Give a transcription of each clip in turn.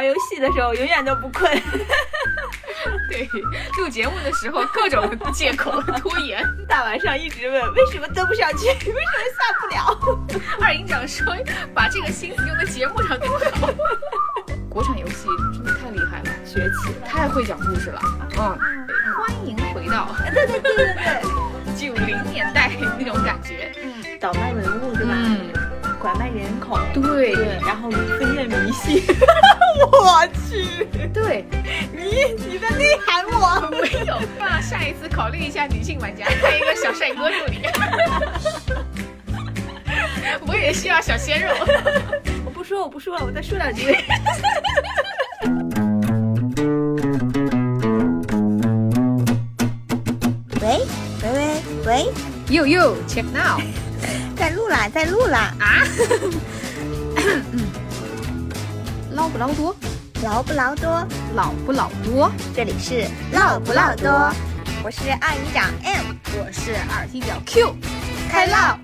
玩游戏的时候永远都不困。对，录节目的时候各种借口拖延，大晚上一直问为什么登不上去，为什么下不了。二营长说把这个心思用在节目上更好。国产游戏真的太厉害了，崛起了，太会讲故事了。嗯，欢迎回到对对对对对，九零年代那种感觉。嗯，倒卖文物对吧？嗯，拐卖人口。对对，然后封建迷信。我去，对你你在内涵我。没有，那下一次考虑一下女性玩家，派一个小帅哥助理。我也需要小鲜肉。我不说，我不说了，我再说两句。喂喂喂喂，You you check now，在录啦，在录啦啊！捞不捞多？捞不捞多？老不老多？这里是唠不唠多，我是二营长 M，我是二踢脚 Q，开唠。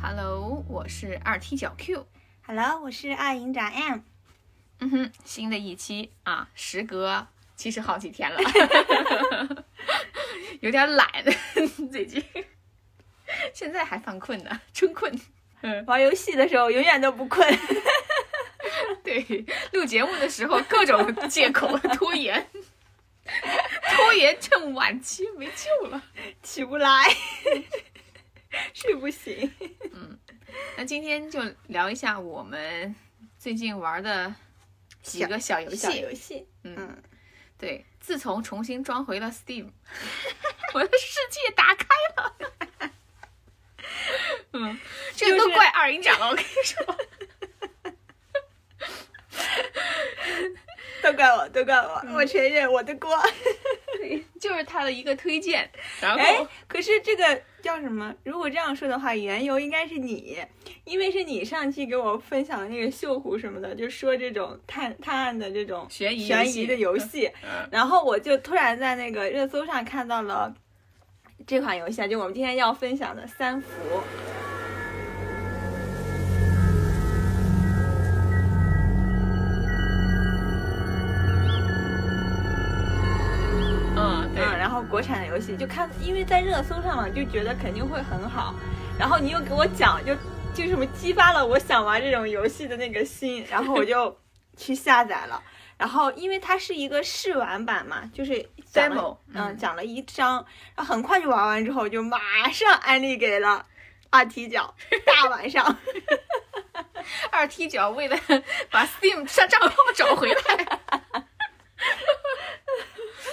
Hello，我是二踢脚 Q。Hello，我是二营长 M。嗯哼，新的一期啊，时隔其实好几天了，有点懒，最近。现在还犯困呢，春困。玩游戏的时候永远都不困。对，录节目的时候各种借口拖延，拖延症晚期没救了，起不来，睡不醒。嗯，那今天就聊一下我们最近玩的几个小游戏。小游戏，嗯，嗯，对，自从重新装回了 Steam，我的世界打开了。嗯，这个都怪二营长了，我跟你说。都怪我，都怪我，我承认我的锅。就是他的一个推荐，然哎，可是这个叫什么？如果这样说的话，缘由应该是你，因为是你上期给我分享的那个锈湖什么的，就说这种探探案的这种悬疑悬疑的游戏，嗯然后我就突然在那个热搜上看到了这款游戏，啊，就我们今天要分享的三伏。游戏就看，因为在热搜上嘛，就觉得肯定会很好。然后你又给我讲，就就什么激发了我想玩这种游戏的那个心，然后我就去下载了。然后因为它是一个试玩版嘛，就是 Demo，嗯，嗯讲了一章，然后很快就玩完之后，就马上安利给了二踢脚，大晚上。二踢脚为了把 Steam 上账号找回来，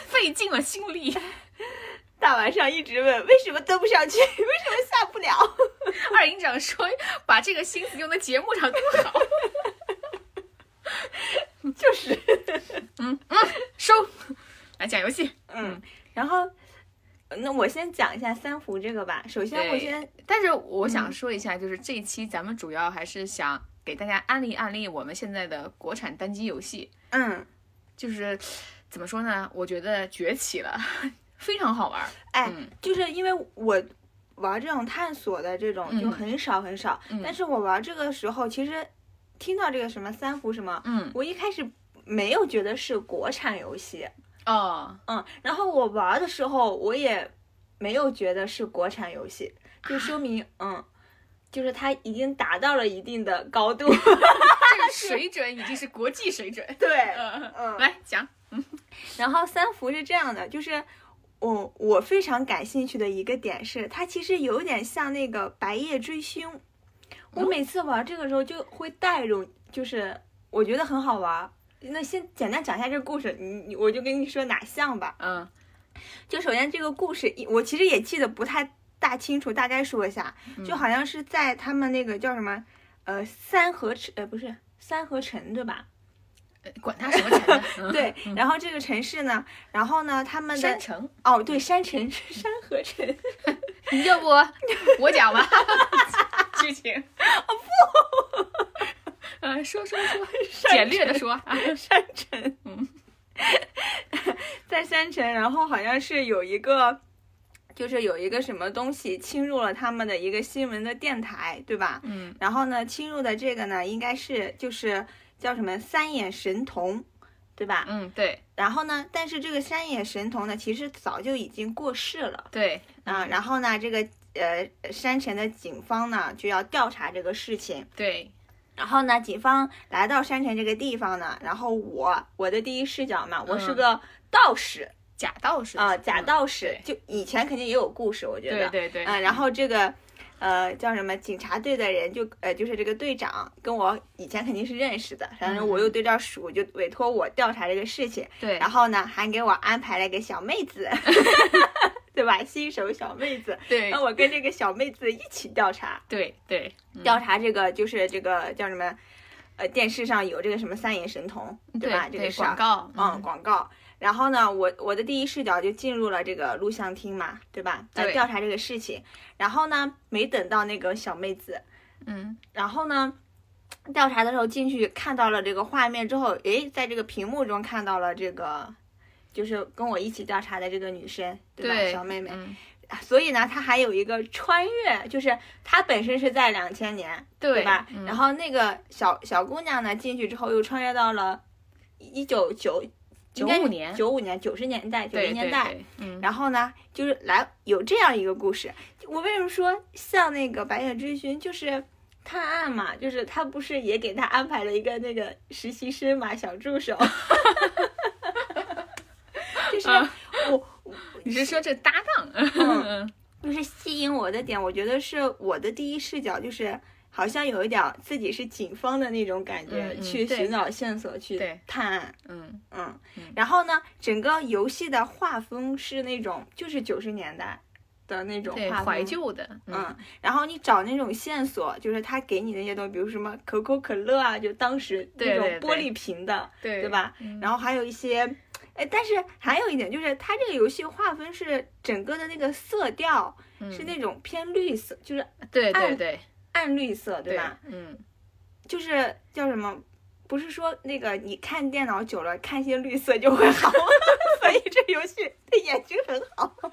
费尽了心力。大晚上一直问为什么登不上去，为什么下不了？二营长说把这个心思用在节目上更好。就是，嗯嗯收，来讲游戏。嗯，然后，那我先讲一下三伏这个吧。首先，我先，但是我想说一下，就是这一期咱们主要还是想给大家安利安利我们现在的国产单机游戏，嗯，就是怎么说呢？我觉得崛起了，非常好玩。哎，嗯就是因为我玩这种探索的这种就嗯很少很少，嗯但是我玩这个时候，其实听到这个什么三伏什么，嗯，我一开始没有觉得是国产游戏，哦，嗯，然后我玩的时候，我也没有觉得是国产游戏，就说明，嗯。就是它已经达到了一定的高度 这个水准已经是国际水准。对，嗯嗯，来讲，嗯然后三伏是这样的，就是我我非常感兴趣的一个点是，它其实有点像那个《白夜追凶》，我每次玩这个时候就会带入，就是我觉得很好玩。那先简单讲一下这个故事，你你我就跟你说哪像吧。嗯就首先这个故事，我其实也记得不太大清楚，大概说一下，就好像是在他们那个叫什么，呃，三河城，呃，不是三河城对吧？呃管他什么城 对，然后这个城市呢，然后呢，他们的山城，哦，对，山城是山河城，你要不？我讲吧？剧情。啊不，嗯，说说说，简略的说啊，山城，嗯，在山城，然后好像是有一个就是有一个什么东西侵入了他们的一个新闻的电台，对吧？嗯。然后呢，侵入的这个呢，应该是就是叫什么三眼神童，对吧？嗯，对然后呢，但是这个三眼神童呢，其实早就已经过世了对啊。然后呢，这个呃山城的警方呢就要调查这个事情。对，然后呢，警方来到山城这个地方呢，然后我我的第一视角嘛，我是嗯个道士假道士啊、假嗯道士，就以前肯定也有故事，我觉得。对对对，嗯，然后这个呃叫什么警察队的人就呃就是这个队长跟我以前肯定是认识的，反正我又对这熟，就委托我调查这个事情，对，然后呢还给我安排了一个小妹子，对吧？新手小妹子，对让我跟这个小妹子一起调查，对对嗯调查这个就是这个叫什么？呃，电视上有这个什么三眼神童，对吧？这个广告，嗯，广告。然后呢，我我的第一视角就进入了这个录像厅嘛，对吧？在调查这个事情。然后呢，没等到那个小妹子，嗯然后呢，调查的时候进去看到了这个画面之后，诶，在这个屏幕中看到了这个，就是跟我一起调查的这个女生，对吧？对，小妹妹。嗯所以呢，她还有一个穿越，就是她本身是在两千年，对吧？嗯然后那个小小姑娘呢，进去之后又穿越到了一九九95年九五年、九十年代、九零年代。嗯，然后呢，就是来有这样一个故事。我为什么说像那个《白夜追寻》，就是探案嘛，就是他不是也给他安排了一个那个实习生嘛，小助手。就是嗯我，你是说这搭档？嗯就是吸引我的点，我觉得是我的第一视角，就是好像有一点儿自己是警方的那种感觉，去寻找线索，去探案。嗯。嗯嗯，然后呢，整个游戏的画风是那种就是九十年代的那种，画风，怀旧的，嗯，然后你找那种线索，就是他给你那些东西，比如什么可口可乐啊，就当时那种玻璃瓶的，对对吧？嗯。然后还有一些，哎，但是还有一点就是，它这个游戏划分是整个的那个色调是嗯那种偏绿色，就是对对暗对暗绿色，对吧？？嗯，就是叫什么？不是说那个你看电脑久了看些绿色就会好，所以这游戏对眼睛很好。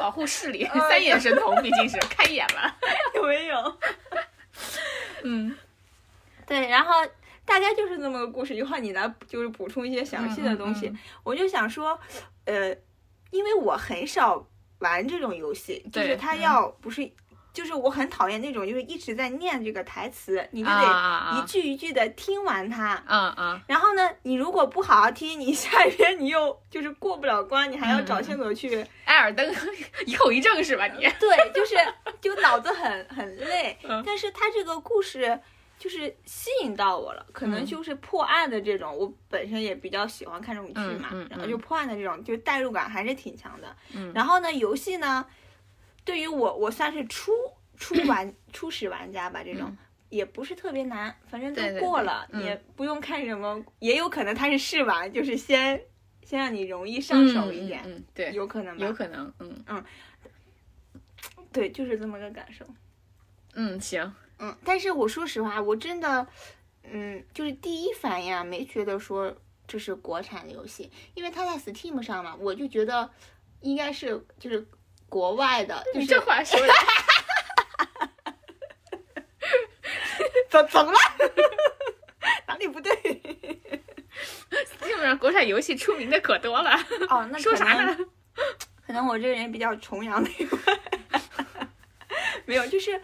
保护视力，哎 三眼神童毕竟是开眼了。有没有？嗯，对，然后大概就是这么个故事。一会儿你来就是补充一些详细的东西。嗯嗯我就想说，呃，因为我很少玩这种游戏，就是对它嗯要不是，就是我很讨厌那种就是一直在念这个台词，你就啊得啊一句一句的听完它。啊啊！然后呢，你如果不好好听，你下一篇你又就是过不了关，你还要找嗯嗯线索去。艾尔登后遗症是吧你？对，就是就脑子很很累。嗯但是它这个故事就是吸引到我了，可能嗯就是破案的这种，我本身也比较喜欢看这种剧嘛，嗯嗯然后就破案的这种，就代入感还是挺强的。嗯然后呢，游戏呢，对于我我算是初初 玩初始玩家吧，这种。嗯也不是特别难，反正都对对对过了，嗯也不用看什么，也有可能他是试玩，就是先先让你容易上手一点，嗯，嗯对，有可能吧？有可能，嗯对，就是这么个感受。嗯，行，嗯，但是我说实话，我真的，嗯，就是第一反应啊，没觉得说这是国产的游戏，因为它在 Steam 上嘛，我就觉得应该是就是国外的，就你是这话说的，怎怎么了？哪里不对？基本上国产游戏出名的可多了。哦，那 说啥呢？可能我这个人比较崇洋媚外，没有，就是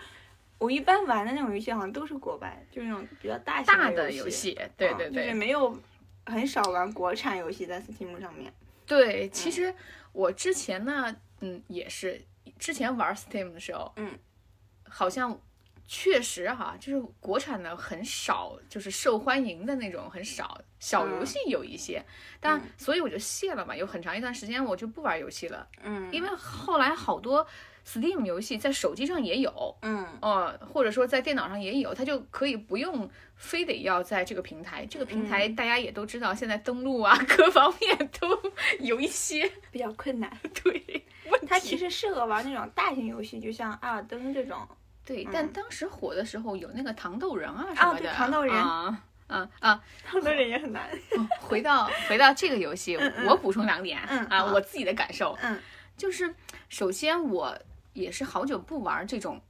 我一般玩的那种游戏好像都是国外，就是那种比较大型大的游的游戏，对对嗯就是对没有很少玩国产游戏在 Steam 上面。对。其实我之前呢，嗯，也是之前玩 Steam 的时候，嗯，好像确实哈，就是国产的很少，就是受欢迎的那种很少。小游戏有一些，但嗯所以我就卸了嘛，有很长一段时间我就不玩游戏了，嗯，因为后来好多 Steam 游戏在手机上也有，嗯呃，或者说在电脑上也有，它就可以不用非得要在这个平台。这个平台嗯大家也都知道，现在登录啊各方面都 有一些比较困难。对问 它其。实适合玩那种大型游戏，就像《艾尔登》这种。对，嗯但当时火的时候有那个糖豆人啊什么的，糖豆人啊啊啊！很多人也很难。回到回到这个游戏，我补充两点嗯啊，我自己的感受。嗯就是首先我也是好久不玩这种，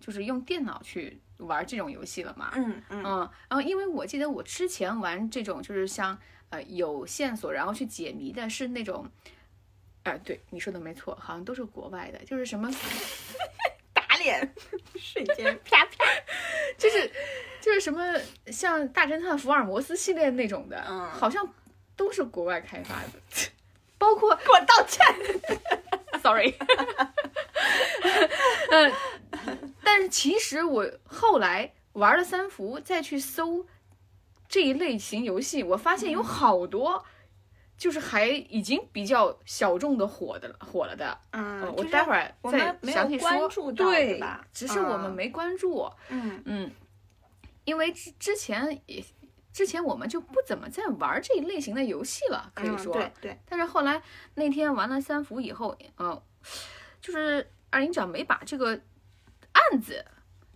就是用电脑去玩这种游戏了嘛。嗯嗯嗯，然后因为我记得我之前玩这种就是像呃有线索然后去解谜的是那种，呃对你说的没错，好像都是国外的，就是什么 打脸，瞬间啪啪。就是就是什么像大侦探福尔摩斯系列那种的，嗯好像都是国外开发的，包括给我道歉。sorry，嗯，但是其实我后来玩了三伏，再去搜这一类型游戏，我发现有好多。就是还已经比较小众的火的了，火了的。嗯呃，我待会儿再详细说。关注到对只是我们嗯没关注。嗯嗯，因为之之前也之前我们就不怎么在玩这一类型的游戏了，可以嗯说。对对，但是后来那天玩了三伏以后，嗯、就是二营长没把这个案子，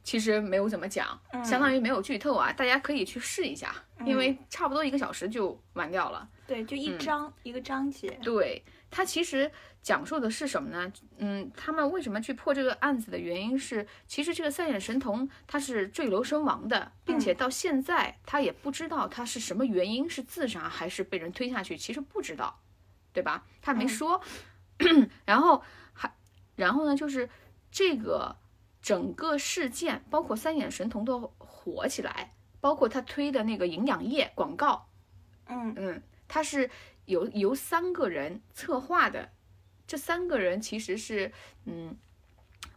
其实没有怎么讲，嗯相当于没有剧透啊，大家可以去试一下，因为差不多一个小时就完掉了。对，就一嗯章、一个章节。对，它其实讲述的是什么呢？嗯，他们为什么去破这个案子的原因是，其实这个三眼神童他是坠楼身亡的，并且到现在他也不知道他是什么原因，是自杀还是被人推下去，其实不知道，对吧？他没说。然后还，然后呢，就是这个整个事件，包括三眼神童的火起来，包括他推的那个营养液广告，嗯嗯，他是由由三个人策划的，这三个人其实是嗯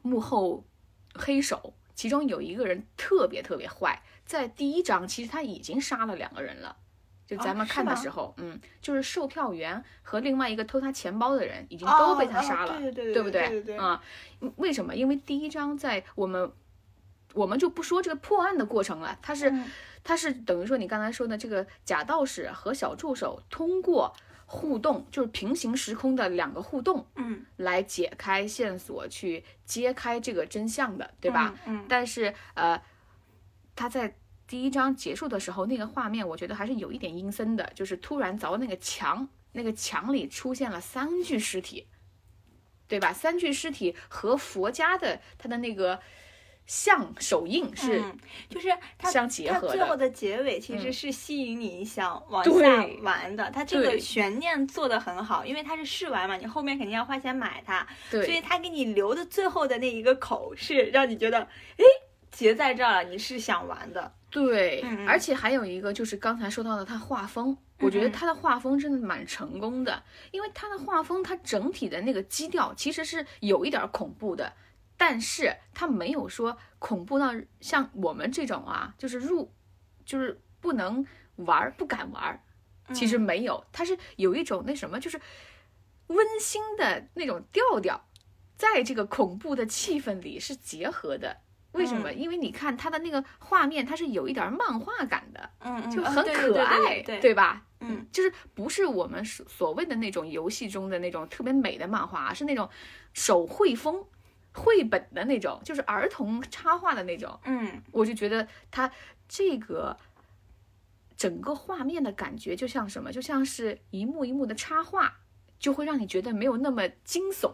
幕后黑手，其中有一个人特别特别坏，在第一章其实他已经杀了两个人了。就咱们看的时候，嗯，就是售票员和另外一个偷他钱包的人已经都被他杀了，哦哦对对对不对对对啊、为什么？因为第一章在我们我们就不说这个破案的过程了，它是、嗯它是等于说你刚才说的这个假道士和小助手通过互动，就是平行时空的两个互动，嗯，来解开线索，去揭开这个真相的，对吧？嗯？嗯，但是呃，他在第一章结束的时候，那个画面我觉得还是有一点阴森的，就是突然凿那个墙，那个墙里出现了三具尸体，对吧？三具尸体和佛家的他的那个像手印是嗯就是它相结合它最后的。结尾其实嗯是吸引你想往下玩的，它这个悬念做的很好，因为它是试玩嘛，你后面肯定要花钱买它，所以对它给你留的最后的那一个口是让你觉得，哎，结在这儿了，你是想玩的。对，而且还有一个就是刚才说到的，他画风，我觉得他的画风真的蛮成功的，因为他的画风，他整体的那个基调其实是有一点恐怖的，但是他没有说恐怖到像我们这种啊，就是入，就是不能玩儿，不敢玩儿。其实没有，他是有一种那什么，就是温馨的那种调调，在这个恐怖的气氛里是结合的。为什么？嗯因为你看它的那个画面，它是有一点漫画感的，嗯嗯，就很可爱，对对吧？嗯，就是不是我们所所谓的那种游戏中的那种特别美的漫画，是那种手绘风、绘本的那种，就是儿童插画的那种。嗯我就觉得它这个整个画面的感觉就像什么，就像是一幕一幕的插画，就会让你觉得没有那么惊悚。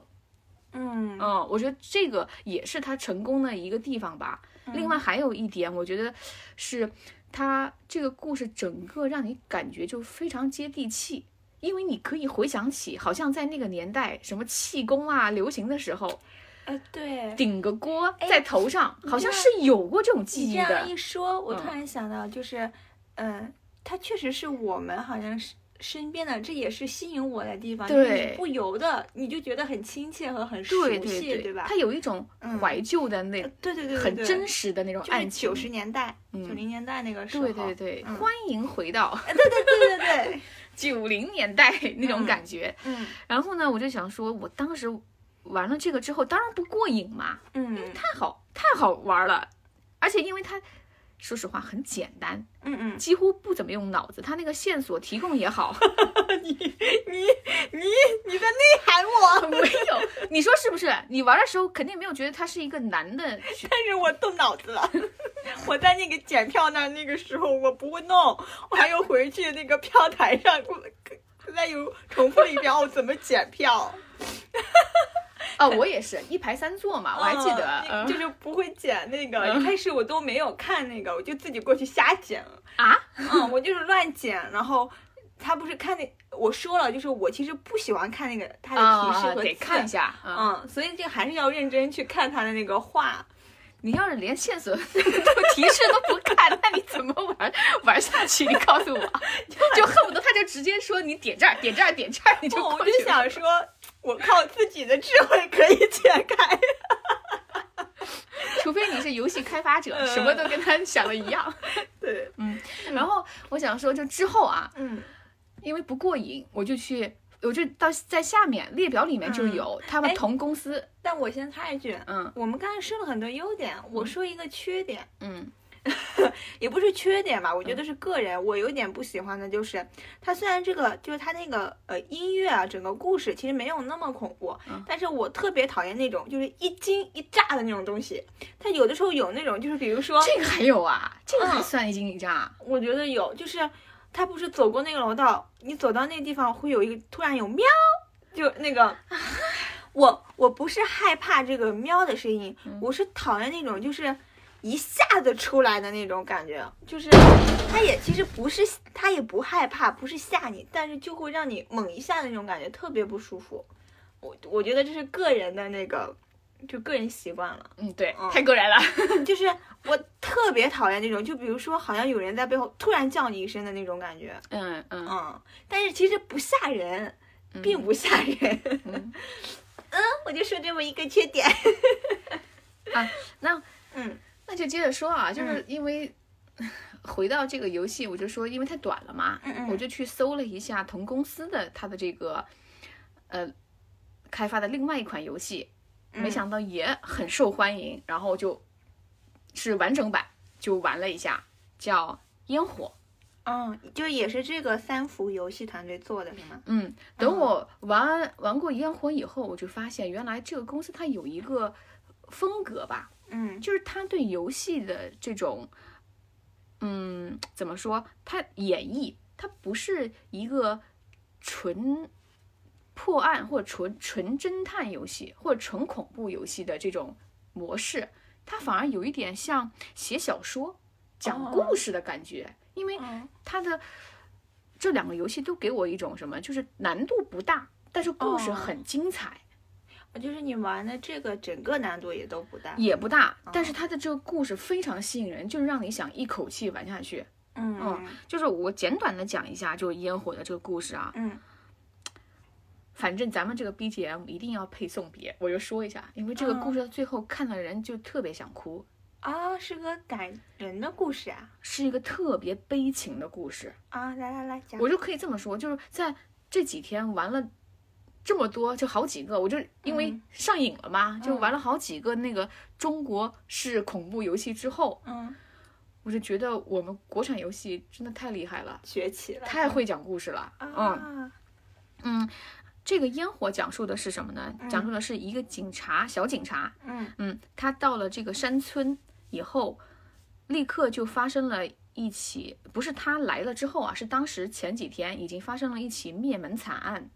嗯嗯，我觉得这个也是他成功的一个地方吧。另外还有一点，我觉得是他这个故事整个让你感觉就非常接地气。因为你可以回想起，好像在那个年代，什么气功啊流行的时候，呃对。顶个锅哎在头上，好像是有过这种记忆的这样。一说，我突嗯然想到，就是，嗯，它确实是我们好像是身边的，这也是吸引我的地方。对你不由得你就觉得很亲切和很熟对悉，对吧？它有一种嗯怀旧的那、呃对对对对，很真，实的那种。九十年代、嗯九零年代那个时候。对对对，嗯欢迎回到对对对对对，九零年代 那种嗯感觉。嗯然后呢，我就想说，我当时玩了这个之后，当然不过瘾嘛，嗯太好太好玩了，而且因为它。说实话很简单，嗯嗯，几乎不怎么用脑子。他那个线索提供也好，你你你你在内涵我，没有，你说是不是？你玩的时候肯定没有觉得他是一个男的但是我动脑子了。我在那个检票那儿那个时候我不会弄，我还又回去那个票台上，我再又重复了一遍哦怎么检票。啊，我也是一排三座嘛，我还记得，嗯就是不会剪那个。嗯一开始我都没有看那个，我就自己过去瞎剪。啊，嗯，我就是乱剪，然后他不是看那，我说了，就是我其实不喜欢看那个他的提示啊，和得看一。下，嗯，嗯，所以这个还是要认真去看他的那个画。你要是连线索 都提示都不看，那你怎么玩玩下去？你告诉我，就恨不得他就直接说你点这儿，点这儿，点这儿，你就我。就想说，我靠自己的智慧可以解开。除非你是游戏开发者，嗯。什么都跟他想的一样。对，嗯然后我想说，就之后啊，嗯。因为不过瘾，我就去，我就到在下面列表里面就有他们哎同公司，但我先插一句，嗯。我们刚才说了很多优点，我说一个缺点，嗯 也不是缺点吧，我觉得是个人，我有点不喜欢的就是，它虽然这个就是它那个呃音乐啊，整个故事其实没有那么恐怖，嗯。但是我特别讨厌那种就是一惊一乍的那种东西，它有的时候有那种就是比如说，这个还有啊，这个还嗯算一惊一乍，我觉得有，就是他不是走过那个楼道，你走到那个地方会有一个突然有喵，就那个。我我不是害怕这个喵的声音，我是讨厌那种就是一下子出来的那种感觉，就是他也其实不是，他也不害怕，不是吓你，但是就会让你猛一下的那种感觉，特别不舒服。我我觉得这是个人的那个，就个人习惯了。嗯，对，嗯太个人了，就是我特别讨厌那种，就比如说好像有人在背后突然叫你一声的那种感觉，嗯嗯嗯，但是其实不吓人，并不吓人。嗯 嗯，我就说这么一个缺点。啊，那嗯那就接着说啊，就是因为。回到这个游戏，我就说，因为太短了嘛，嗯嗯我就去搜了一下同公司的它的这个，呃，开发的另外一款游戏，嗯没想到也很受欢迎，然后就是完整版就玩了一下，叫《烟火》。嗯，就也是这个三福游戏团队做的是吗？嗯，等我玩玩过《烟火》以后，我就发现原来这个公司它有一个风格吧，嗯就是他对游戏的这种，嗯，怎么说？他演绎，他不是一个纯破案或者纯纯侦探游戏或者纯恐怖游戏的这种模式，它反而有一点像写小说、讲故事的感觉，因为嗯它的这两个游戏都给我一种什么，就是难度不大，但是故事哦很精彩。就是你玩的这个整个难度也都不大。也不大，但是它的这个故事非常吸引人，就是让你想一口气玩下去。嗯就是我简短的讲一下，就是烟火的这个故事啊。嗯反正咱们这个 BGM 一定要配送别，我就说一下，因为这个故事到最后看的人就特别想哭，啊，是个感人的故事啊是一个特别悲情的故事。啊！来来来讲。我就可以这么说，就是在这几天玩了这么多，就好几个，我就因为嗯上瘾了嘛，就玩了好几个那个中国式恐怖游戏之后，嗯，我就觉得我们国产游戏真的太厉害了，崛起了。太会讲故事了。嗯啊，嗯，这个烟火讲述的是什么呢？讲述的是一个警察，小警察，嗯嗯，他到了这个山村以后，立刻就发生了一起，不是他来了之后啊，是当时前几天已经发生了一起灭门惨案，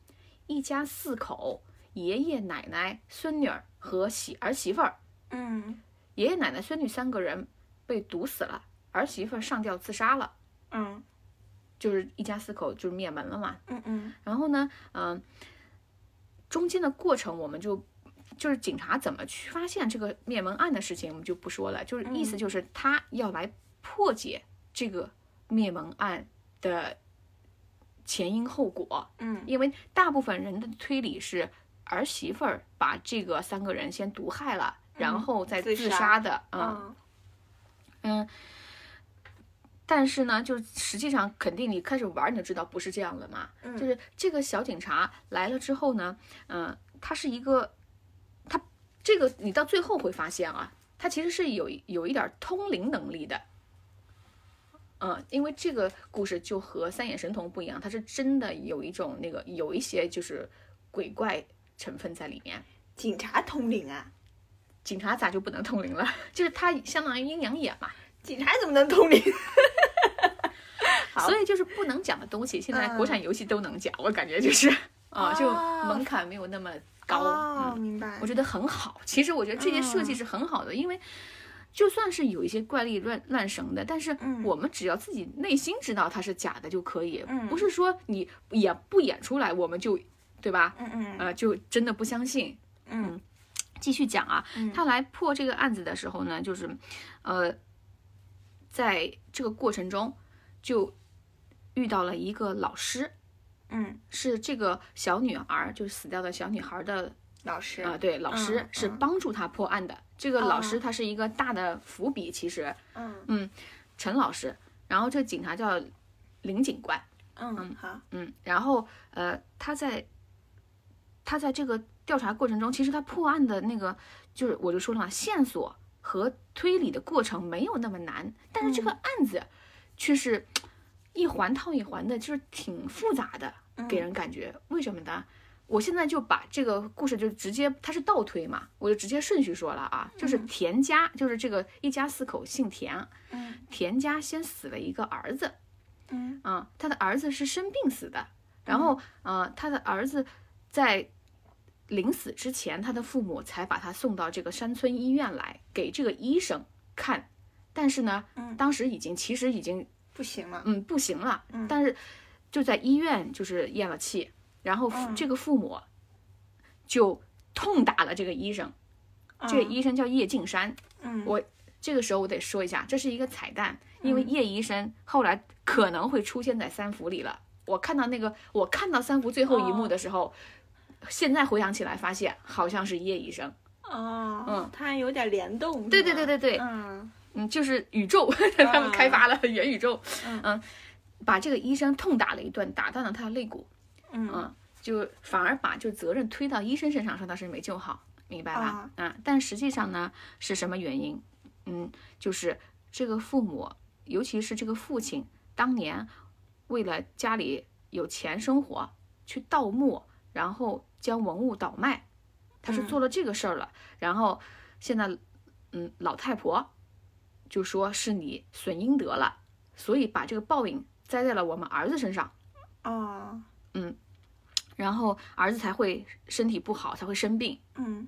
一家四口，爷爷奶奶、孙女儿和媳儿媳妇儿，嗯爷爷奶奶、孙女三个人被毒死了，儿媳妇儿上吊自杀了，嗯就是一家四口就是灭门了嘛。嗯嗯然后呢，嗯、中间的过程我们就就是警察怎么去发现这个灭门案的事情，我们就不说了。就是意思就是他要来破解这个灭门案的前因后果，嗯因为大部分人的推理是儿媳妇儿把这个三个人先毒害了，然后再自自杀杀的，嗯。嗯嗯，但是呢，就实际上肯定你开始玩你就知道不是这样的嘛。嗯就是这个小警察来了之后呢，嗯、他是一个，他这个你到最后会发现啊，他其实是有有一点通灵能力的。嗯，因为这个故事就和三眼神童不一样，它是真的有一种那个有一些就是鬼怪成分在里面。警察通灵啊？警察咋就不能通灵了？就是他相当于阴阳眼嘛。警察怎么能通灵？好所以就是不能讲的东西，现在嗯国产游戏都能讲，我感觉就是啊，就哦门槛没有那么高。哦，嗯，明白。我觉得很好。其实我觉得这些设计嗯是很好的，因为就算是有一些怪力乱乱神的，但是嗯。我们只要自己内心知道它是假的就可以，嗯不是说你演不演出来我们就对吧？嗯嗯。呃，就真的不相信。嗯。继续讲啊，嗯。他来破这个案子的时候呢，就是，呃，在这个过程中就遇到了一个老师，嗯，是这个小女孩，就是死掉的小女孩的老师啊、对，老师、嗯嗯。是帮助他破案的。这个老师哦。他是一个大的伏笔，其实嗯。陈老师，然后这个警察叫林警官，嗯好。嗯，然后呃，他在他在这个调查过程中，其实他破案的那个就是我就说了嘛，线索和推理的过程没有那么难，但是这个案子却是一环套一环的，就是挺复杂的，给人感觉。为什么呢？我现在就把这个故事就直接，它是倒推嘛，我就直接顺序说了啊，就是田家，就是这个一家四口姓田，嗯。田家先死了一个儿子，嗯。啊，他的儿子是生病死的，然后呃，他的儿子在临死之前，他的父母才把他送到这个山村医院来给这个医生看，但是呢，嗯。当时已经其实已经不行了。嗯不行了，嗯。但是就在医院就是咽了气，然后这个父母就痛打了这个医生，这个嗯医生叫叶敬山，嗯。我这个时候我得说一下，这是一个彩蛋，因为嗯叶医生后来可能会出现在三伏里了。我看到那个，我看到三伏最后一幕的时候，现在回想起来，发现好像是叶医生。哦，嗯，它有点联动。对对对对对，嗯。嗯，就是宇宙，他们开发了元宇宙，嗯把这个医生痛打了一顿，打断了他的肋骨，嗯嗯，就反而把就责任推到医生身上，说他是没救好，明白吧啊？啊，但实际上呢，是什么原因？嗯，就是这个父母，尤其是这个父亲，当年为了家里有钱生活，去盗墓，然后将文物倒卖，他是嗯做了这个事儿了。然后现在，嗯，老太婆就说是你损阴德了，所以把这个报应栽在了我们儿子身上。哦然后儿子才会身体不好，才会生病。嗯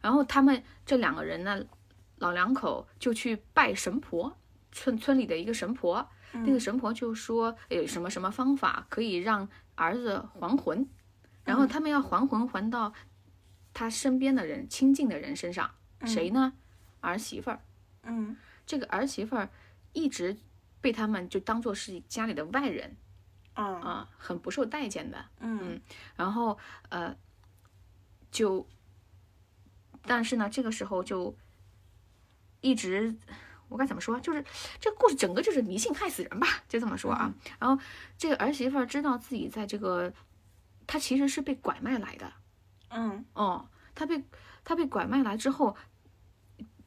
然后他们这两个人呢，老两口就去拜神婆，村村里的一个神婆。那个神婆就说有什么什么方法可以让儿子还魂，然后他们要还魂还到他身边的人、亲近的人身上。谁呢？儿媳妇儿。嗯这个儿媳妇儿一直被他们就当做是家里的外人啊啊，很不受待见的。嗯然后呃，就，但是呢，这个时候就一直，我该怎么说？就是这个故事整个就是迷信害死人吧，就这么说啊。然后这个儿媳妇儿知道自己在这个，她其实是被拐卖来的嗯哦，她被她被拐卖来之后，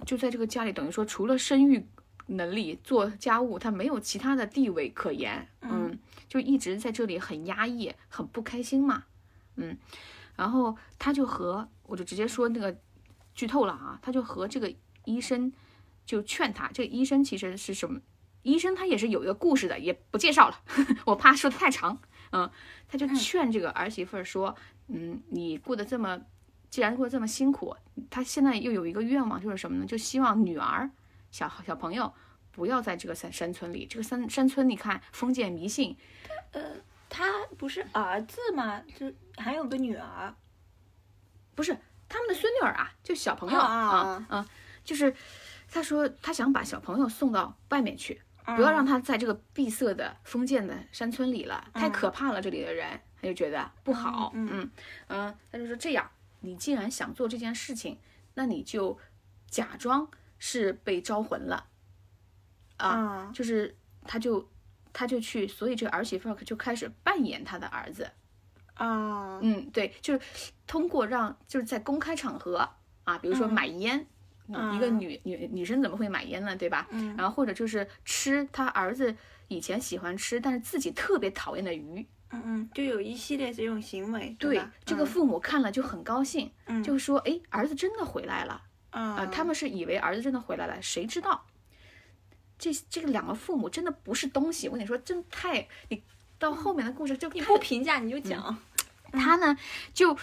就在这个家里，等于说除了生育。能力做家务，他没有其他的地位可言，嗯，就一直在这里很压抑，很不开心嘛，嗯，然后他就和我就直接说那个剧透了啊，他就和这个医生就劝他，这个医生其实是什么？医生他也是有一个故事的，也不介绍了，我怕说的太长，嗯，他就劝这个儿媳妇儿说，嗯，你过得这么，既然过得这么辛苦，他现在又有一个愿望，就是什么呢？就希望女儿小小朋友不要在这个山山村里，这个山山村你看封建迷信，呃他不是儿子吗？就还有个女儿。不是他们的孙女儿啊，就小朋友啊啊就是他说他想把小朋友送到外面去，不不要让他在这个闭塞的封建的山村里了，太可怕了，这里的人他就觉得不好，嗯嗯嗯，他就说这样，你既然想做这件事情，那你就假装是被招魂了，啊，啊。就是他就他就去，所以这个儿媳妇儿就开始扮演他的儿子，啊。嗯，对，就是通过让就是在公开场合啊，比如说嗯买烟，嗯一个嗯女女女生怎么会买烟呢，对吧？嗯？然后或者就是吃他儿子以前喜欢吃，但是自己特别讨厌的鱼，嗯嗯，就有一系列这种行为，对吧？这个父母看了就很高兴，嗯。就说哎，儿子真的回来了啊、啊，他们是以为儿子真的回来了，谁知道这这个两个父母真的不是东西，我跟你说，真太你到后面的故事就你不评价你就讲，他呢就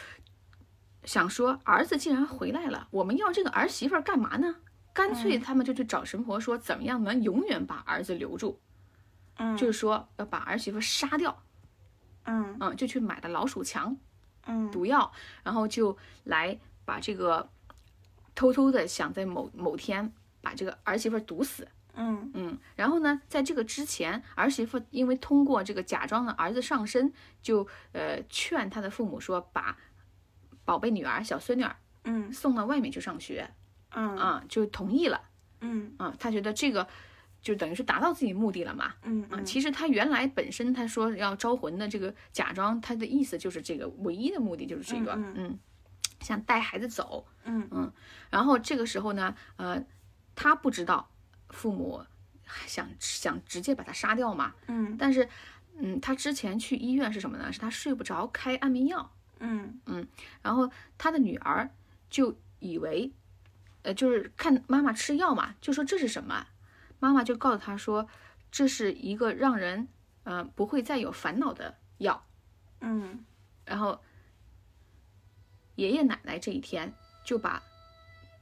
想说，儿子既然回来了，我们要这个儿媳妇儿干嘛呢？干脆他们就去找神婆说，怎么样能永远把儿子留住？嗯，就是说要把儿媳妇杀掉。嗯嗯，就去买了老鼠强嗯毒药，然后就来把这个偷偷的想在某某天把这个儿媳妇毒死。嗯嗯，然后呢，在这个之前，儿媳妇因为通过这个假装的儿子上身，就呃劝他的父母说，把宝贝女儿、小孙女儿嗯送到外面去上学嗯啊，就同意了嗯啊。他觉得这个就等于是达到自己目的了嘛。啊，嗯啊其实他原来本身他说要招魂的这个假装，他的意思就是这个，唯一的目的就是这个，嗯嗯，想带孩子走，嗯嗯然后这个时候呢，呃，他不知道父母想想直接把他杀掉嘛，嗯但是，嗯，他之前去医院是什么呢？是他睡不着，开安眠药，嗯然后他的女儿就以为，呃，就是看妈妈吃药嘛，就说这是什么？妈妈就告诉他说，这是一个让人呃不会再有烦恼的药。嗯然后爷爷奶奶这一天就把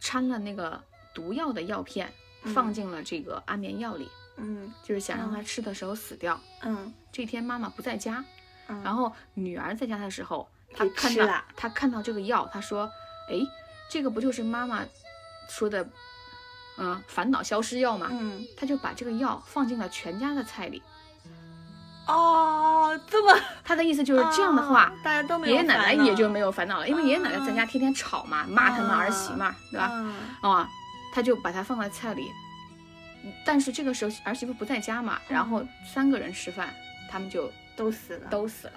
掺了那个毒药的药片放进了这个安眠药里，嗯就是想让他吃的时候死掉。嗯这天妈妈不在家，嗯，然后女儿在家的时候，她看到她看到这个药，她说：“哎，这个不就是妈妈说的，嗯，烦恼消失药吗？”嗯她就把这个药放进了全家的菜里。哦，这么 他的意思就是这样的话，哦大家都没有爷爷奶奶也就没有烦恼了，因为爷爷奶奶在家天天吵嘛，骂他们儿媳嘛，对吧？嗯啊，他就把它放在菜里。但是这个时候儿媳妇不在家嘛，然后三个人吃饭，他们就都死了，都死了。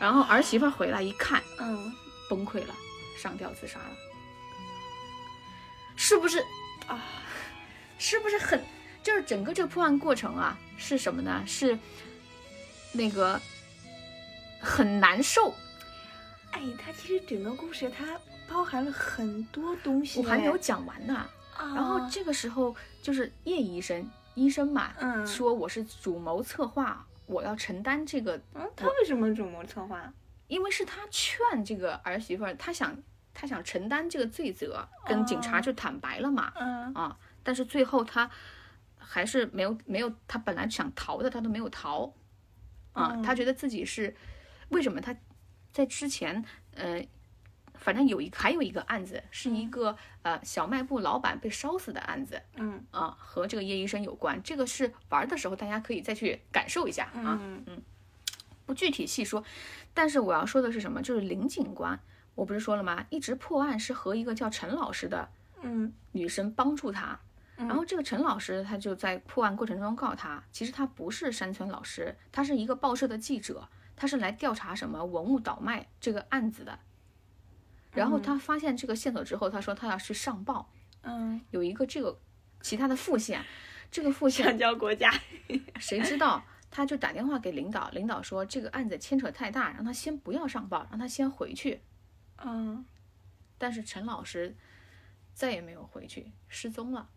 然后儿媳妇回来一看，嗯崩溃了，上吊自杀了。是不是啊？是不是很？就是整个这个破案过程啊，是什么呢？是那个很难受。哎，它其实整个故事它包含了很多东西，我还没有讲完呢。啊。然后这个时候就是叶医生，医生嘛，嗯说我是主谋策划，我要承担这个，嗯，他为什么主谋策划？因为是他劝这个儿媳妇儿，他想他想承担这个罪责，跟警察哦就坦白了嘛，嗯啊，但是最后他还是没有没有，他本来想逃的，他都没有逃，啊，嗯他觉得自己是为什么他在之前，呃。反正有一还有一个案子，是一个呃小卖部老板被烧死的案子，嗯啊，和这个叶医生有关。这个是玩的时候大家可以再去感受一下啊，嗯不具体细说。但是我要说的是什么？就是林警官，我不是说了吗？一直破案是和一个叫陈老师的嗯女生帮助他。然后这个陈老师他就在破案过程中告诉他，其实他不是山村老师，他是一个报社的记者，他是来调查什么文物倒卖这个案子的。然后他发现这个线索之后，他说他要去上报，嗯，有一个这个其他的副线，这个副线交国家，谁知道？他就打电话给领导，领导说这个案子牵扯太大，让他先不要上报，让他先回去。嗯但是陈老师再也没有回去，失踪了。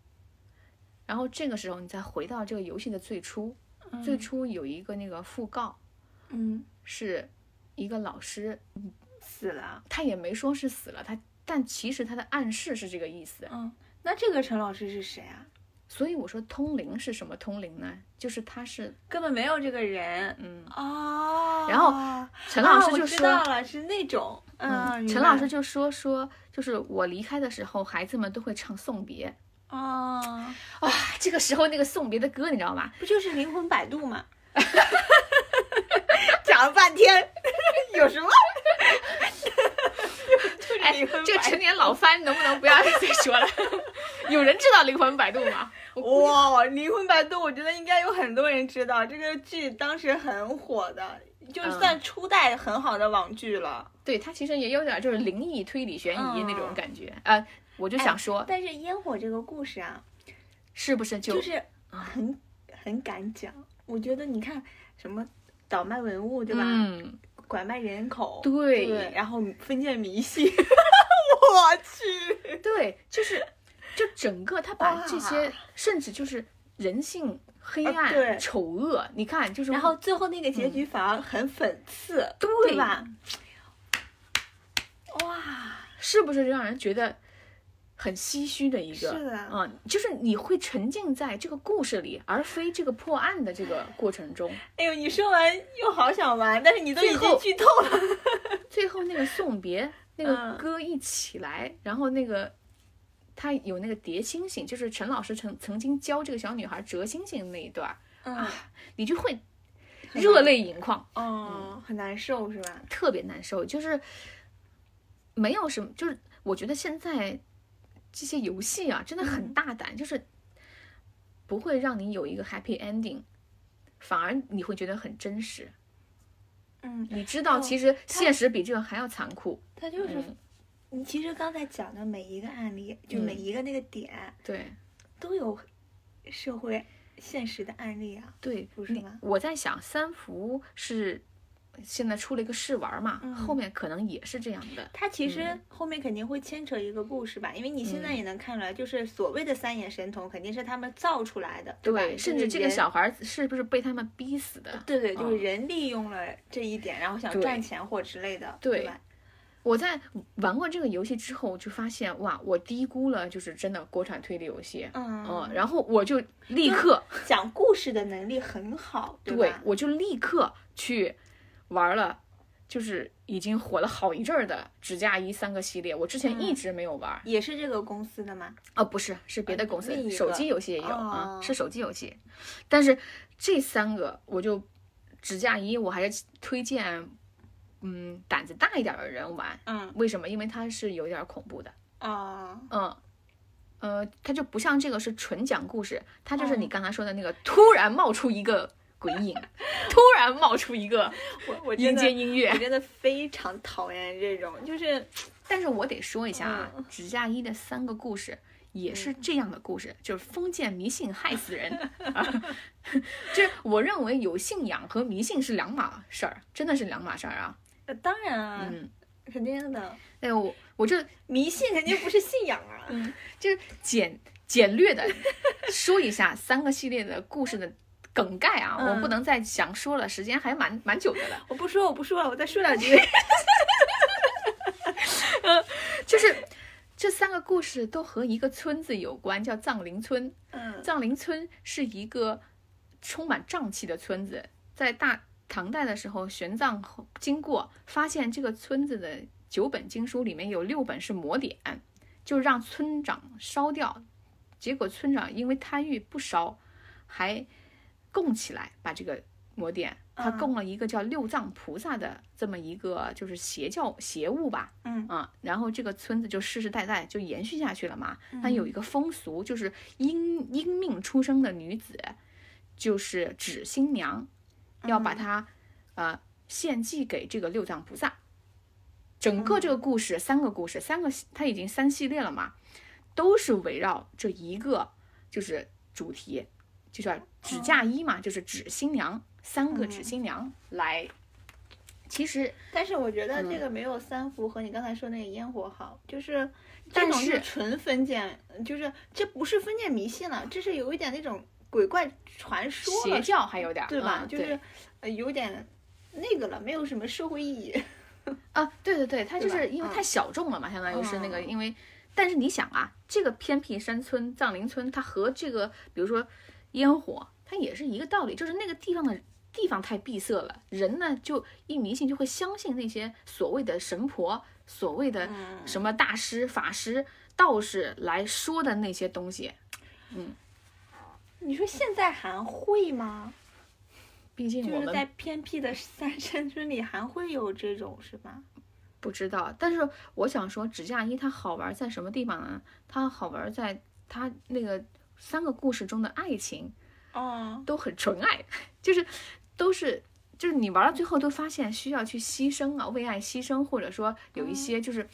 然后这个时候，你再回到这个游戏的最初，最初有一个那个讣告，嗯，是一个老师，死了。他也没说是死了，他但其实他的暗示是这个意思。嗯，那这个陈老师是谁啊？所以我说通灵是什么通灵呢？就是他是根本没有这个人。嗯，哦。然后陈老师啊我知就说道了，是那种。嗯，陈老师就说说，就是我离开的时候，孩子们都会唱送别。哦，哇，这个时候那个送别的歌，你知道吗？不就是灵魂摆渡吗？讲了半天，有什么？就是哎这个摆成年老番能不能不要再说了？有人知道灵魂摆渡吗？哇，灵魂摆渡，我觉得应该有很多人知道，这个剧当时很火的，就嗯算初代很好的网剧了。对，它其实也有点就是灵异推理悬疑那种嗯感觉。呃，我就想说，但是烟火这个故事啊，是不是就就是很很敢讲。我觉得你看什么倒卖文物，对吧？嗯，拐卖人口，对对，然后封建迷信，我去，对，就是就整个他把这些，甚至就是人性黑啊暗、对丑恶，你看就是然后最后那个结局反而很讽刺，对对吧？哇，是不是让人觉得很唏嘘的一个？是的嗯，就是你会沉浸在这个故事里，而非这个破案的这个过程中。哎呦，你说完又好想玩，但是你都已最后经剧透了。最后那个送别那个嗯歌一起来，然后那个他有那个叠星星，就是陈老师曾曾经教这个小女孩折星星那一段儿，嗯，你就会热泪盈眶，哦，很难受是吧？特别难受，就是没有什么，就是我觉得现在这些游戏啊，真的很大胆，就是不会让你有一个 happy ending，反而你会觉得很真实。嗯，你知道，哦其实现实比这个还要残酷。它就是嗯，你其实刚才讲的每一个案例，就嗯每一个那个点对都有社会现实的案例啊。对，不是吗我在想，三福是现在出了一个试玩嘛，嗯后面可能也是这样的。它其实嗯后面肯定会牵扯一个故事吧，因为你现在也能看出来，就是所谓的三眼神童肯定是他们造出来的，对吧？对，甚至这个小孩儿是不是被他们逼死的？对对，就是嗯人利用了这一点，然后想赚钱或之类的，对吧？我在玩过这个游戏之后，就发现哇，我低估了，就是真的国产推理游戏。嗯嗯，然后我就立刻，讲故事的能力很好，对吧？我就立刻去玩了，就是已经火了好一阵儿的《指甲衣》三个系列，我之前一嗯直没有玩。也是这个公司的吗？哦，不是，是别的公司，手机游戏也有啊、哦是手机游戏。但是这三个，我就指甲衣，我还是推荐，嗯，胆子大一点的人玩。嗯为什么？因为它是有点恐怖的。啊，嗯，呃，它就不像这个是纯讲故事，它就是你哦刚才说的那个，突然冒出一个鬼影，突然冒出一个 我我真的间音乐我。真的非常讨厌这种，就是但是我得说一下啊，嗯指甲衣的三个故事也是这样的故事，就是封建迷信害死人。啊 就是我认为有信仰和迷信是两码事儿，真的是两码事儿啊。呃当然啊，嗯，肯定的，哎我我就迷信肯定不是信仰啊。嗯就是简简略的说一下三个系列的故事的梗概啊，我嗯不能再详说了，时间还蛮蛮久的了。我不说，我不说了，我再说两句。就是这三个故事都和一个村子有关，叫藏林村。嗯藏林村是一个充满瘴气的村子，在大唐代的时候，玄奘经过，发现这个村子的九本经书里面有六本是魔典，就让村长烧掉。结果村长因为贪欲不烧，还供起来，把这个魔典，他嗯供了一个叫六藏菩萨的这么一个就是邪教邪物吧，嗯啊，然后这个村子就世世代代就延续下去了嘛。嗯它有一个风俗，就是因因命出生的女子，就是指新娘，要把她呃献祭给这个六藏菩萨。整个这个故事、三个故事，三个它已经三系列了嘛，都是围绕这一个就是主题，就叫指嫁衣嘛，就是纸新娘，三个纸新娘来。其实但是我觉得嗯这个没有三伏和你刚才说那个烟火好，就是这但种是纯封建，就是这不是封建迷信了，这是有一点那种鬼怪传说了邪教还有点儿对吧？嗯就是呃有点那个了，没有什么社会意义。啊，对对对，它就是因为太嗯小众了嘛，相当于是那个，嗯因为，但是你想啊，这个偏僻山村藏林村，它和这个比如说烟火，它也是一个道理，就是那个地方的地方太闭塞了，人呢就一迷信就会相信那些所谓的神婆、所谓的嗯什么大师、法师、道士来说的那些东西，嗯你说现在还会吗？毕竟就是在偏僻的三 山村里还会有这种是吧？不知道，但是我想说，指嫁衣它好玩在什么地方呢？它好玩在它那个三个故事中的爱情哦，都很纯爱，就是都是就是你玩到最后都发现需要去牺牲啊，为爱牺牲，或者说有一些就是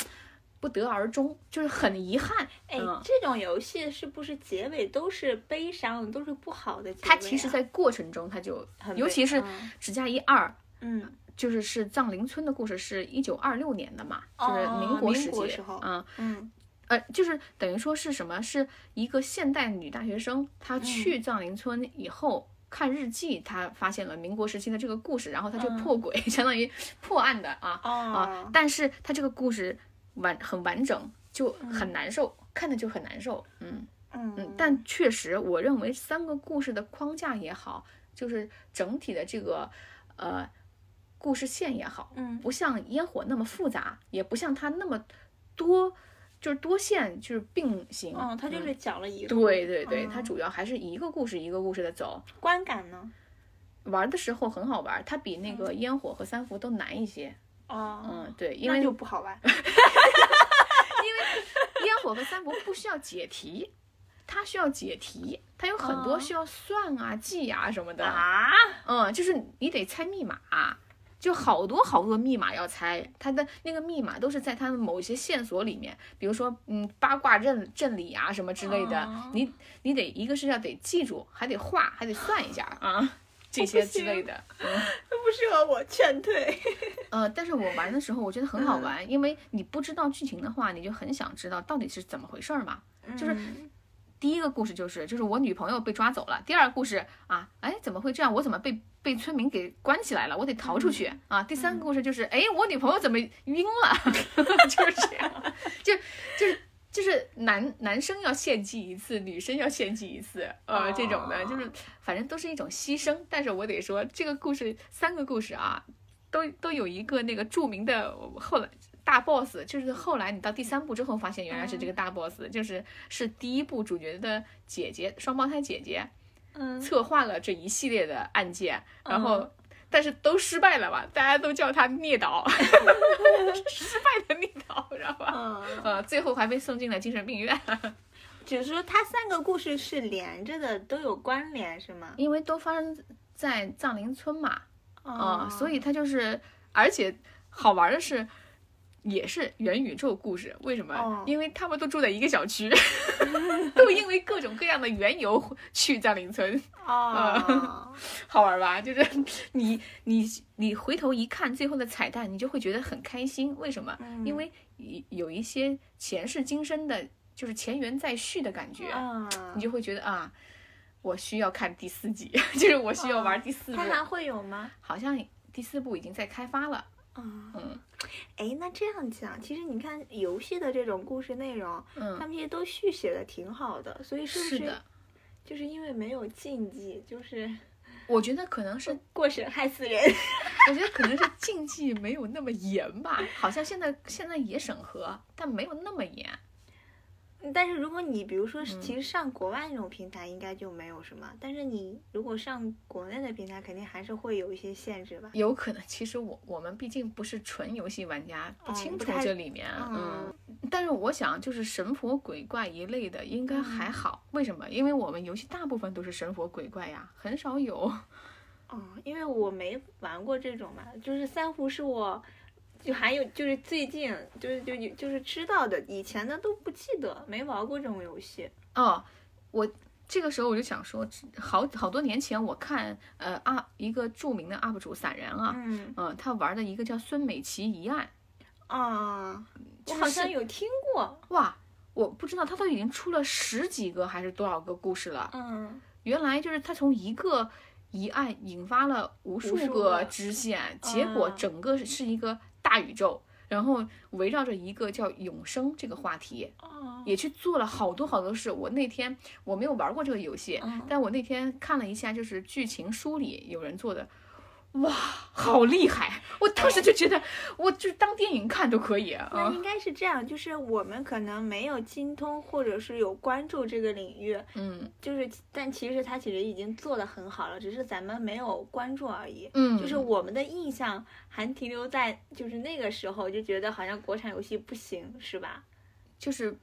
不得而终，就是很遗憾。哎，嗯这种游戏是不是结尾都是悲伤，都是不好的结尾、啊？它其实，在过程中，它就很尤其是嗯指甲一二。嗯，就是是藏林村的故事，是一九二六年的嘛，就是哦民国时期，国时候嗯，嗯呃，就是等于说是什么？是一个现代女大学生，她去藏林村以后。看日记，她发现了民国时期的这个故事，然后她就破鬼，相当于破案的啊啊！哦，但是她这个故事完很完整，就很难受，看的就很难受。嗯嗯嗯，但确实，我认为三个故事的框架也好，就是整体的这个呃故事线也好，嗯不像烟火那么复杂，也不像它那么多，就是多线就是并行。嗯，它就是讲了一个对对对，嗯它主要还是一个故事一个故事的走。观感呢？玩的时候很好玩，它比那个烟火和三伏都难一些。哦，嗯，对，因为就不好玩。因为烟火和三伏不需要解题，它需要解题，它有很多哦需要算啊、记啊什么的。啊，嗯，就是你得猜密码，就好多好多密码要猜，他的那个密码都是在他的某些线索里面，比如说嗯八卦阵阵理啊什么之类的，哦你你得一个是要得记住，还得画，还得算一下啊。这些之类的，嗯 不适合我，劝退。呃，但是我玩的时候我觉得很好玩，因为你不知道剧情的话，你就很想知道到底是怎么回事儿嘛。就是嗯第一个故事就是就是我女朋友被抓走了，第二个故事啊，哎怎么会这样？我怎么被被村民给关起来了？我得逃出去啊！第三个故事就是哎我女朋友怎么晕了？就是这样，就就是。就是男男生要献祭一次，女生要献祭一次，呃，这种的，就是反正都是一种牺牲。但是我得说，这个故事三个故事啊，都都有一个那个著名的后来大 boss，就是后来你到第三部之后发现原来是这个大 boss，、就是是第一部主角的姐姐双胞胎姐姐嗯，策划了这一系列的案件，然后。但是都失败了嘛，大家都叫他聂导，失败的聂导，知道吧？嗯，呃，最后还被送进了精神病院，只是说他三个故事是连着的，都有关联，是吗？因为都发生在藏林村嘛，啊、哦所以他就是，而且好玩的是，也是元宇宙故事。为什么？哦因为他们都住在一个小区，都因为各种各样的缘由去占领村，哦，好玩吧？就是你你你回头一看最后的彩蛋，你就会觉得很开心。为什么？嗯因为有有一些前世今生的，就是前缘再续的感觉，啊，你就会觉得啊。我需要看第四集，就是我需要玩第四部。它还会有吗？好像第四部已经在开发了。啊，嗯哎，那这样讲，其实你看游戏的这种故事内容，嗯他嗯，们这些都续写的挺好的，所以是不是的，就是因为没有禁忌，就是我觉得可能是，过审害死人。我觉得可能是禁忌没有那么严吧。好像现在现在也审核，但没有那么严。但是如果你比如说，其实上国外那种平台应该就没有什么，但是你如果上国内的平台，肯定还是会有一些限制吧。有可能，其实我我们毕竟不是纯游戏玩家，不嗯清楚这里面。嗯嗯，但是我想，就是神佛鬼怪一类的，应该还好。为什么？因为我们游戏大部分都是神佛鬼怪呀，很少有。哦，因为我没玩过这种嘛，就是三伏是我，就还有就是最近就是就有就是知道的，以前的都不记得，没玩过这种游戏。哦，我这个时候我就想说，好好多年前我看呃啊一个著名的 UP 主散人啊，嗯嗯、他玩的一个叫孙美琪疑案，啊，我就是好像有听过。哇，我不知道他都已经出了十几个还是多少个故事了。嗯原来就是他从一个疑案引发了无数个个支线，结果啊整个是一个大宇宙。然后围绕着一个叫永生这个话题，哦也去做了好多好多事。我那天我没有玩过这个游戏，嗯但我那天看了一下，就是剧情书里有人做的，哇，好厉害！我当时就觉得，我就当电影看都可以啊。那应该是这样，就是我们可能没有精通，或者是有关注这个领域，嗯就是但其实他其实已经做得很好了，只是咱们没有关注而已。嗯，就是我们的印象还停留在就是那个时候，就觉得好像国产游戏不行，是吧？就是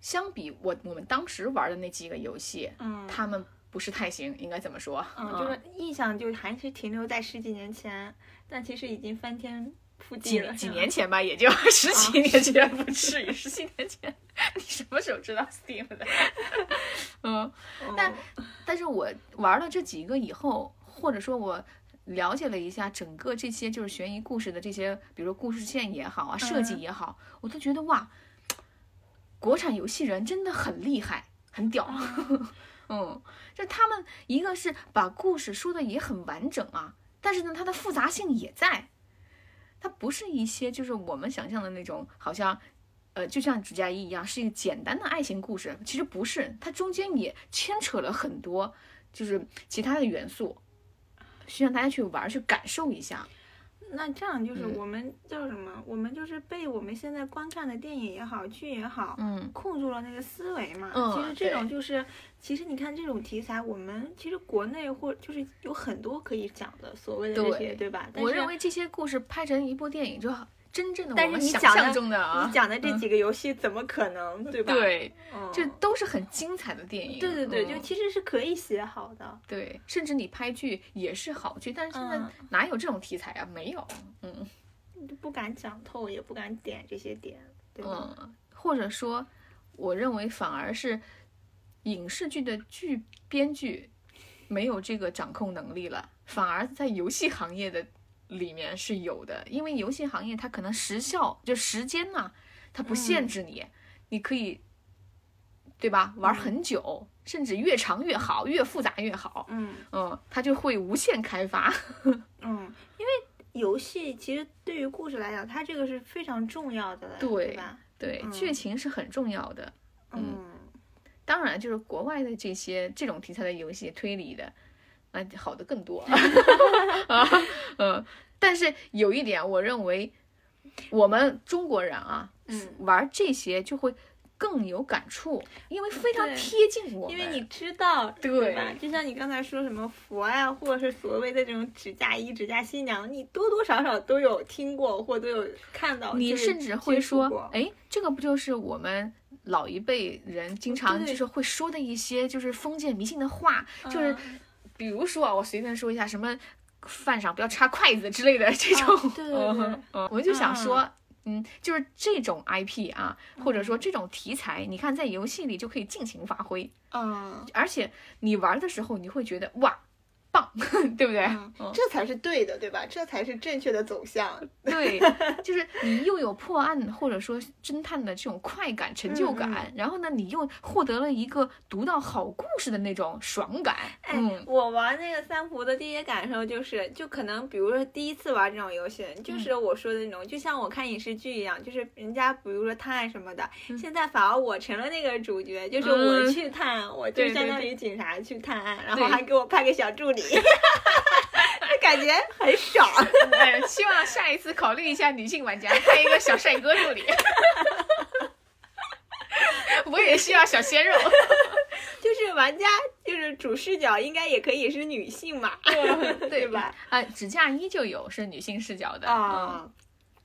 相比我我们当时玩的那几个游戏，嗯他们不是太行，应该怎么说？嗯，就是印象就还是停留在十几年前，但其实已经翻天覆地几了。是吧几年前吧，也就 十几年前，不至于十几年前。你什么时候知道 Steam 的？嗯，但嗯但是我玩了这几个以后，或者说我了解了一下整个这些就是悬疑故事的这些，比如说故事线也好啊，设计嗯也好，我都觉得哇，国产游戏人真的很厉害，很屌。嗯，嗯就他们一个是把故事说的也很完整啊，但是呢，它的复杂性也在。它不是一些就是我们想象的那种，好像，呃，就像《指甲一》一样，是一个简单的爱情故事。其实不是，它中间也牵扯了很多，就是其他的元素，需要大家去玩去感受一下。那这样就是嗯我们叫什么？我们就是被我们现在观看的电影也好，剧也好，嗯控住了那个思维嘛。嗯其实这种就是，其实你看这种题材，我们其实国内或就是有很多可以讲的，所谓的这些，对对吧？但我认为这些故事拍成一部电影，就好真正的但我们想象中的啊，你讲的这嗯几个游戏怎么可能，对吧？，对，嗯，这都是很精彩的电影。对对对，就嗯其实是可以写好的。对，甚至你拍剧也是好剧，但是现在嗯哪有这种题材啊？没有，嗯就不敢讲透，也不敢点这些点，对吧？嗯，或者说，我认为反而是影视剧的剧编剧没有这个掌控能力了，反而在游戏行业的里面是有的，因为游戏行业它可能时效就时间呐、它不限制你，你可以。对吧？玩很久，甚至越长越好，越复杂越好。嗯嗯，它就会无限开发。嗯，因为游戏其实对于故事来讲，它这个是非常重要的，对吧？对，嗯剧情是很重要的。嗯当然，就是国外的这些这种题材的游戏，推理的，啊，好的更多。啊，嗯，但是有一点，我认为我们中国人啊，嗯玩这些就会更有感触，因为非常贴近我们。因为你知道，对吧？就像你刚才说什么佛呀，或者是所谓的这种指甲衣、指甲新娘，你多多少少都有听过或都有看到，你甚至会说过，哎，这个不就是我们老一辈人经常就是会说的一些就是封建迷信的话，就是嗯比如说啊，我随便说一下什么饭上不要插筷子之类的这种，啊对对。对 我就想说。嗯，就是这种 IP 啊，或者说这种题材，你看在游戏里就可以尽情发挥，嗯，而且你玩的时候你会觉得哇，棒，对不对？嗯这才是对的，对吧？这才是正确的走向。对，就是你又有破案或者说侦探的这种快感、成就感，嗯然后呢，你又获得了一个读到好故事的那种爽感。哎，嗯我玩那个三伏的第一感受就是，就可能比如说第一次玩这种游戏，就是嗯我说的那种，就像我看影视剧一样，就是人家比如说探案什么的，嗯现在反而我成了那个主角，就是我嗯去探案，我就相当于警察去探案，然后还给我派个小助理，就感觉很爽。哎，希望下一次考虑一下女性玩家，派一个小帅哥助理。我也需要小鲜肉。就是玩家就是主视角应该也可以是女性嘛，对吧？啊，指甲衣就有是女性视角的啊、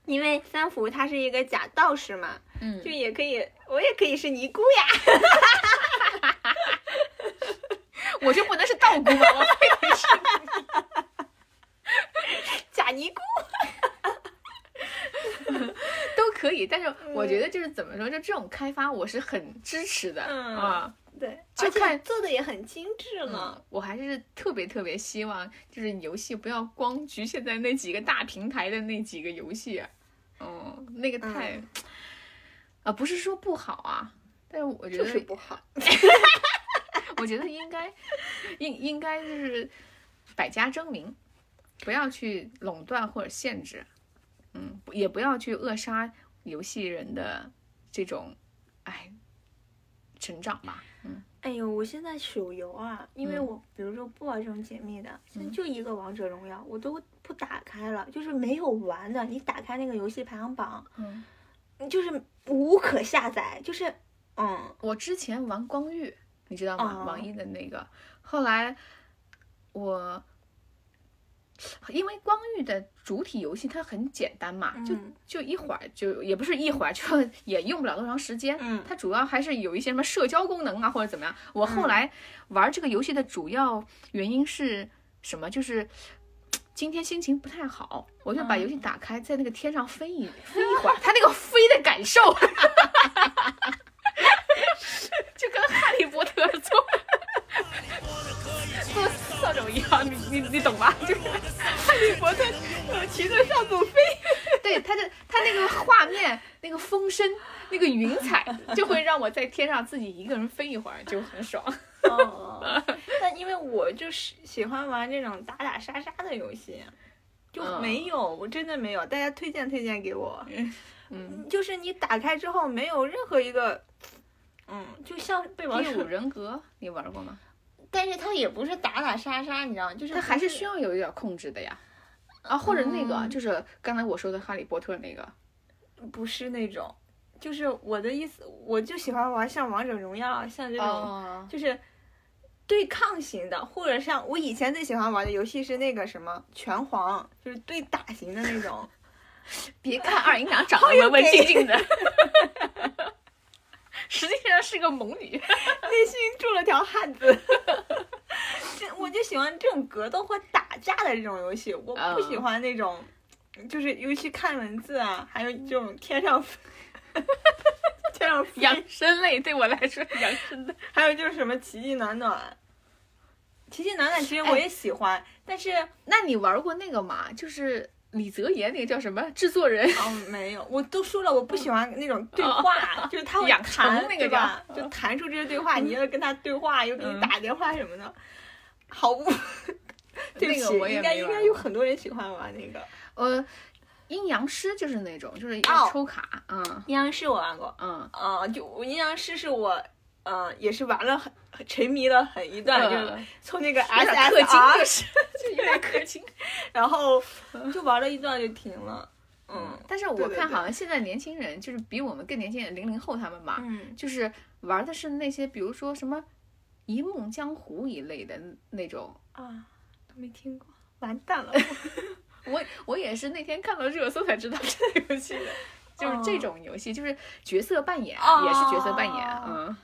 因为三福他是一个假道士嘛，嗯，就也可以，我也可以是尼姑呀。我就不能是道姑吗？假尼姑。都可以，但是我觉得就是怎么说，就这种开发我是很支持的嗯啊。对，就看做的也很精致了。嗯，我还是特别特别希望，就是游戏不要光局限在那几个大平台的那几个游戏，嗯，那个太，嗯啊，不是说不好啊，但是我觉就得，是不好。我觉得应该，应应该就是百家争鸣，不要去垄断或者限制，嗯，也不要去扼杀游戏人的这种，哎，成长吧，嗯。哎呦，我现在手游啊，因为嗯。我比如说不玩这种解密的，现在就一个王者荣耀，我都不打开了，就是没有玩的。你打开那个游戏排行榜，嗯，就是无可下载，就是嗯。我之前玩光遇，你知道吗？哦。网易的那个，后来我因为光遇的主体游戏它很简单嘛，就嗯就一会儿就也不是一会儿，就 也用不了多长时间。嗯它主要还是有一些什么社交功能啊，或者怎么样。我后来玩这个游戏的主要原因是什么？就是。今天心情不太好，我就把游戏打开，在那个天上飞一飞一会儿，它那个飞的感受，你你你懂吧？就是哈利波特呃骑着扫帚飞，对他的他那个画面、那个风声、那个云彩，就会让我在天上自己一个人飞一会儿，就很爽。哦，但因为我就是喜欢玩这种打打杀杀的游戏，就嗯没有，我真的没有，大家推荐推荐给我。嗯，就是你打开之后没有任何一个，嗯，就像被玩第五人格你玩过吗？但是他也不是打打杀杀，你知道吗？就是他还是需要有一点控制的呀。啊，或者那个嗯就是刚才我说的《哈利波特》那个，不是那种，就是我的意思，我就喜欢玩像王者荣耀，像这种、哦，就是对抗型的，或者像我以前最喜欢玩的游戏是那个什么拳皇，就是对打型的那种。别看二营长长得文文静静的，实际上是个猛女。内心住了条汉子。这 我就喜欢这种格斗或打架的这种游戏，我不喜欢那种，就是尤其看文字啊，还有这种天上飞 天上飞养生类对我来说是养生的。还有就是什么奇迹暖暖，奇迹暖暖其实我也喜欢，但是那你玩过那个吗？就是李泽言那个叫什么制作人？哦没有，我都说了我不喜欢那种对话，就是他会弹成那个？叫就弹出这些对话，你要跟他对话，又给你嗯打电话什么的，毫无。对不起，那个我也应该应该有很多人喜欢玩那个。呃，阴阳师就是那种，就是哦要抽卡。嗯阴阳师我玩过，嗯，呃，就我阴阳师是我，呃，也是玩了很很沉迷了很一段，就从那个有点氪金，就 SSR，是就有点氪金。然后就玩了一段就停了。嗯但是我看好像现在年轻人就是比我们更年轻的零零后他们嘛，嗯，就是玩的是那些比如说什么《一梦江湖》一类的那种。啊，都没听过，完蛋了。我我也是那天看到热搜才知道这个游戏的，就是这种游戏，就是角色扮演，哦也是角色扮演，嗯，啊，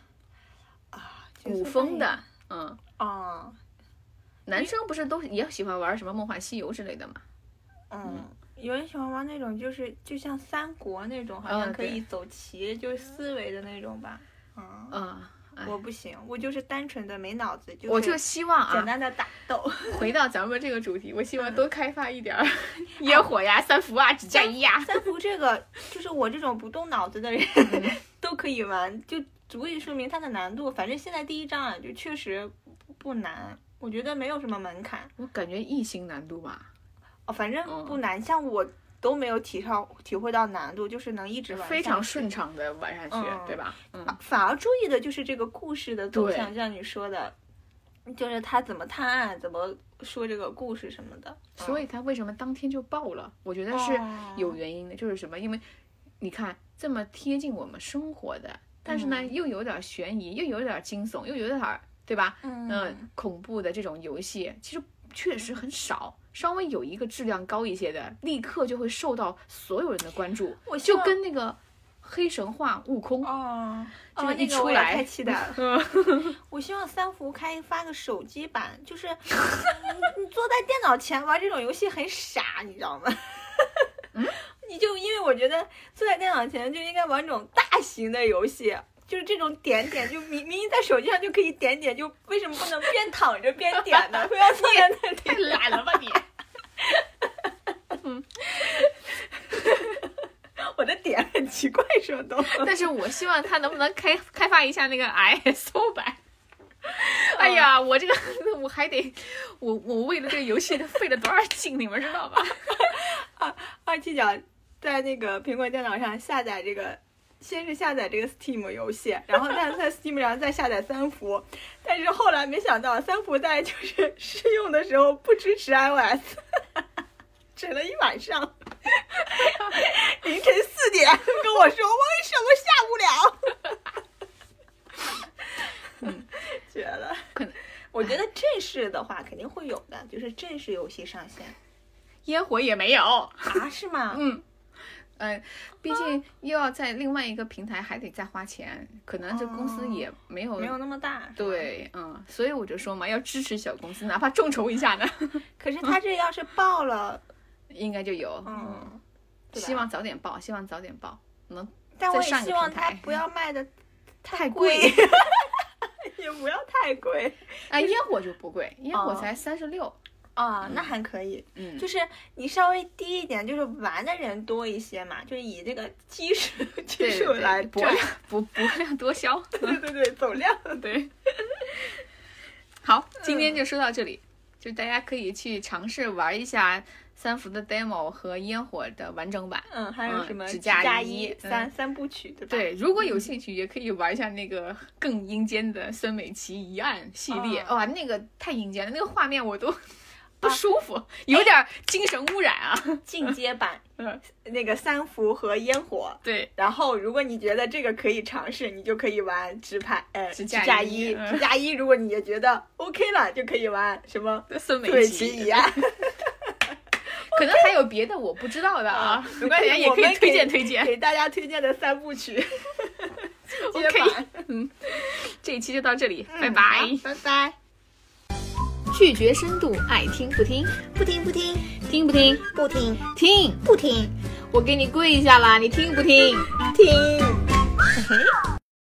古风的，嗯，啊，男生不是都也喜欢玩什么《梦幻西游》之类的吗？嗯。有人喜欢玩那种，就是就像三国那种，好像可以走棋，就是思维的那种吧。嗯，我不行，我就是单纯的没脑子，就是我就希望啊，简单的打斗。回到咱们这个主题，我希望多开发一点儿 烟火呀、三伏啊、指甲衣呀。三伏这个，就是我这种不动脑子的人 都可以玩，就足以说明它的难度。反正现在第一章啊，就确实不难，我觉得没有什么门槛我感觉异星难度吧，哦，反正嗯不难。像我都没有体上体会到难度，就是能一直玩非常顺畅的玩下去，嗯对吧？嗯，反而注意的就是这个故事的走对向，像你说的，就是他怎么探案，怎么说这个故事什么的。所以他为什么当天就爆了？我觉得是哦有原因的，就是什么？因为你看这么贴近我们生活的，但是呢、嗯又有点悬疑，又有点惊悚，又有点儿对吧？嗯呃恐怖的这种游戏，其实确实很少。稍微有一个质量高一些的，立刻就会受到所有人的关注，我希望跟那个黑神话悟空，哦，这个哦那个我也一出来太期待了。我希望三福开发个手机版，就是你你坐在电脑前玩这种游戏很傻，你知道吗？你就因为我觉得坐在电脑前就应该玩这种大型的游戏，就是这种点点，就明明明在手机上就可以点点，就为什么不能边躺着边点呢？非要坐在那里？太懒了吧你！我的点很奇怪，是吧？都。但是我希望他能不能开开发一下那个 ISO 版。哎呀，我这个 我还得，我我为了这个游戏费了多少劲，你们知道吧？二七角在那个苹果电脑上下载这个，先是下载这个 Steam 游戏，然后再 在 Steam 上再下载三伏，但是后来没想到三伏在就是 试用的时候不支持 iOS，整了一晚上，凌晨四点跟我说为什么下不了，嗯，绝了。可能我觉得正式的话肯定会有的，就是正式游戏上线烟火也没有。啊？是吗？嗯，呃，毕竟又要在另外一个平台还得再花钱，可能这公司也没有。没有那么大。对，嗯，所以我就说嘛，要支持小公司，哪怕众筹一下呢，可是他这要是爆了，应该就有。嗯，希望早点报，希望早点报，能但我也希望平台它不要卖的太贵贵。也不要太贵哎，烟火就不贵，烟火哦才三十六。啊，那还可以。嗯，就是你稍微低一点，就是玩的人多一些嘛，就是以这个基数基数来博量博博量多销。对对对，走量。对，好，今天就说到这里，就大家可以去尝试玩一下三伏的 demo 和烟火的完整版。嗯，还有嗯什么指甲甲仪三三部曲，对吧？对，如果有兴趣，也可以玩一下那个更阴间的孙美琪疑案系列。哦哇，那个太阴间了，那个画面我都不舒服，有点精神污染啊。进阶版 嗯，那个三伏和烟火。对，然后，如果你觉得这个可以尝试，你就可以玩直拍，呃，指指甲甲仪。仪嗯甲仪，如果你也觉得 OK 了，就可以玩什么孙美对琪齐一样。可能还有别的我不知道的啊，没关系，也可以推荐推荐。给大家推荐的三部曲。进阶 OK 版这一期就到这里，拜嗯拜好。拜拜。拒绝深度，爱听不听，不听不听听不听？不听听，不听我给你跪下啦，你听不听？听。嘿嘿。